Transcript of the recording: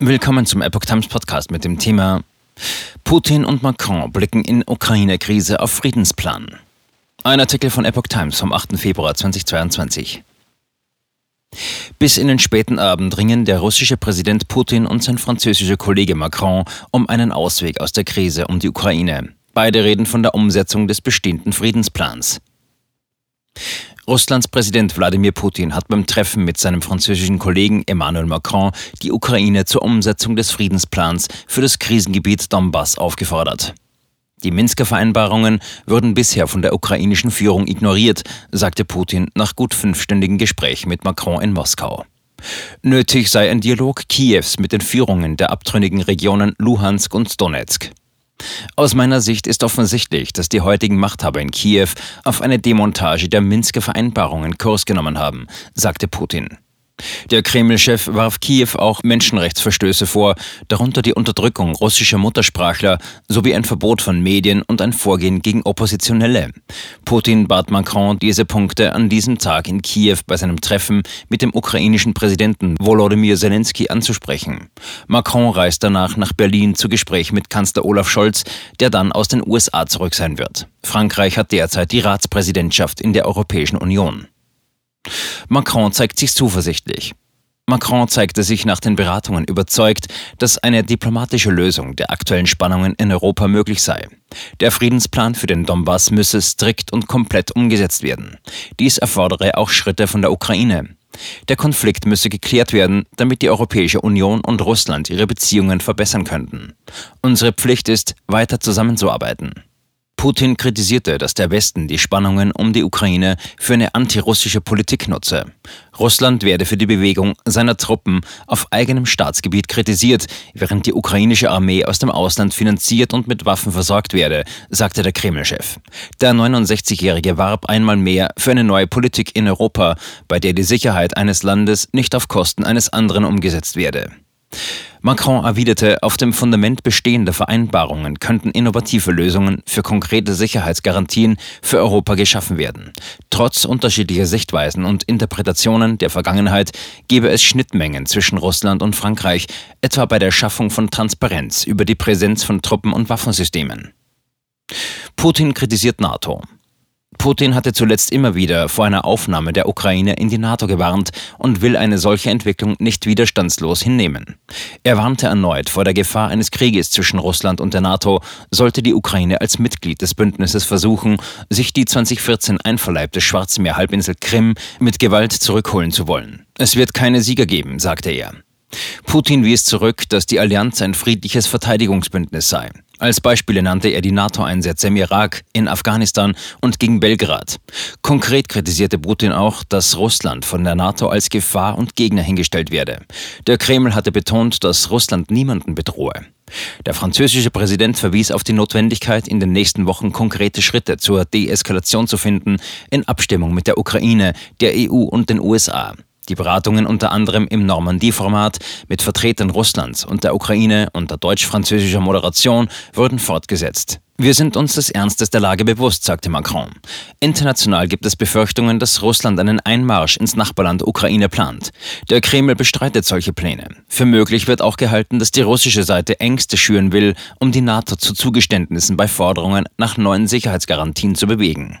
Willkommen zum Epoch Times Podcast mit dem Thema Putin und Macron blicken in Ukraine-Krise auf Friedensplan. Ein Artikel von Epoch Times vom 8. Februar 2022. Bis in den späten Abend ringen der russische Präsident Putin und sein französischer Kollege Macron um einen Ausweg aus der Krise um die Ukraine. Beide reden von der Umsetzung des bestehenden Friedensplans. Russlands Präsident Wladimir Putin hat beim Treffen mit seinem französischen Kollegen Emmanuel Macron die Ukraine zur Umsetzung des Friedensplans für das Krisengebiet Donbass aufgefordert. Die Minsker Vereinbarungen würden bisher von der ukrainischen Führung ignoriert, sagte Putin nach gut fünfstündigen Gespräch mit Macron in Moskau. Nötig sei ein Dialog Kiews mit den Führungen der abtrünnigen Regionen Luhansk und Donetsk. Aus meiner Sicht ist offensichtlich, dass die heutigen Machthaber in Kiew auf eine Demontage der Minsker Vereinbarungen Kurs genommen haben, sagte Putin. Der Kreml-Chef warf Kiew auch Menschenrechtsverstöße vor, darunter die Unterdrückung russischer Muttersprachler sowie ein Verbot von Medien und ein Vorgehen gegen Oppositionelle. Putin bat Macron, diese Punkte an diesem Tag in Kiew bei seinem Treffen mit dem ukrainischen Präsidenten Volodymyr Zelensky anzusprechen. Macron reist danach nach Berlin zu Gespräch mit Kanzler Olaf Scholz, der dann aus den USA zurück sein wird. Frankreich hat derzeit die Ratspräsidentschaft in der Europäischen Union. Macron zeigt sich zuversichtlich. Macron zeigte sich nach den Beratungen überzeugt, dass eine diplomatische Lösung der aktuellen Spannungen in Europa möglich sei. Der Friedensplan für den Donbass müsse strikt und komplett umgesetzt werden. Dies erfordere auch Schritte von der Ukraine. Der Konflikt müsse geklärt werden, damit die Europäische Union und Russland ihre Beziehungen verbessern könnten. Unsere Pflicht ist, weiter zusammenzuarbeiten. Putin kritisierte, dass der Westen die Spannungen um die Ukraine für eine antirussische Politik nutze. Russland werde für die Bewegung seiner Truppen auf eigenem Staatsgebiet kritisiert, während die ukrainische Armee aus dem Ausland finanziert und mit Waffen versorgt werde, sagte der Kreml-Chef. Der 69-Jährige warb einmal mehr für eine neue Politik in Europa, bei der die Sicherheit eines Landes nicht auf Kosten eines anderen umgesetzt werde. Macron erwiderte, auf dem Fundament bestehender Vereinbarungen könnten innovative Lösungen für konkrete Sicherheitsgarantien für Europa geschaffen werden. Trotz unterschiedlicher Sichtweisen und Interpretationen der Vergangenheit gebe es Schnittmengen zwischen Russland und Frankreich, etwa bei der Schaffung von Transparenz über die Präsenz von Truppen und Waffensystemen. Putin kritisiert NATO. Putin hatte zuletzt immer wieder vor einer Aufnahme der Ukraine in die NATO gewarnt und will eine solche Entwicklung nicht widerstandslos hinnehmen. Er warnte erneut vor der Gefahr eines Krieges zwischen Russland und der NATO, sollte die Ukraine als Mitglied des Bündnisses versuchen, sich die 2014 einverleibte Schwarzmeerhalbinsel Krim mit Gewalt zurückholen zu wollen. Es wird keine Sieger geben, sagte er. Putin wies zurück, dass die Allianz ein friedliches Verteidigungsbündnis sei. Als Beispiele nannte er die NATO-Einsätze im Irak, in Afghanistan und gegen Belgrad. Konkret kritisierte Putin auch, dass Russland von der NATO als Gefahr und Gegner hingestellt werde. Der Kreml hatte betont, dass Russland niemanden bedrohe. Der französische Präsident verwies auf die Notwendigkeit, in den nächsten Wochen konkrete Schritte zur Deeskalation zu finden, in Abstimmung mit der Ukraine, der EU und den USA. Die Beratungen unter anderem im Normandie-Format mit Vertretern Russlands und der Ukraine unter deutsch-französischer Moderation wurden fortgesetzt. Wir sind uns des Ernstes der Lage bewusst, sagte Macron. International gibt es Befürchtungen, dass Russland einen Einmarsch ins Nachbarland Ukraine plant. Der Kreml bestreitet solche Pläne. Für möglich wird auch gehalten, dass die russische Seite Ängste schüren will, um die NATO zu Zugeständnissen bei Forderungen nach neuen Sicherheitsgarantien zu bewegen.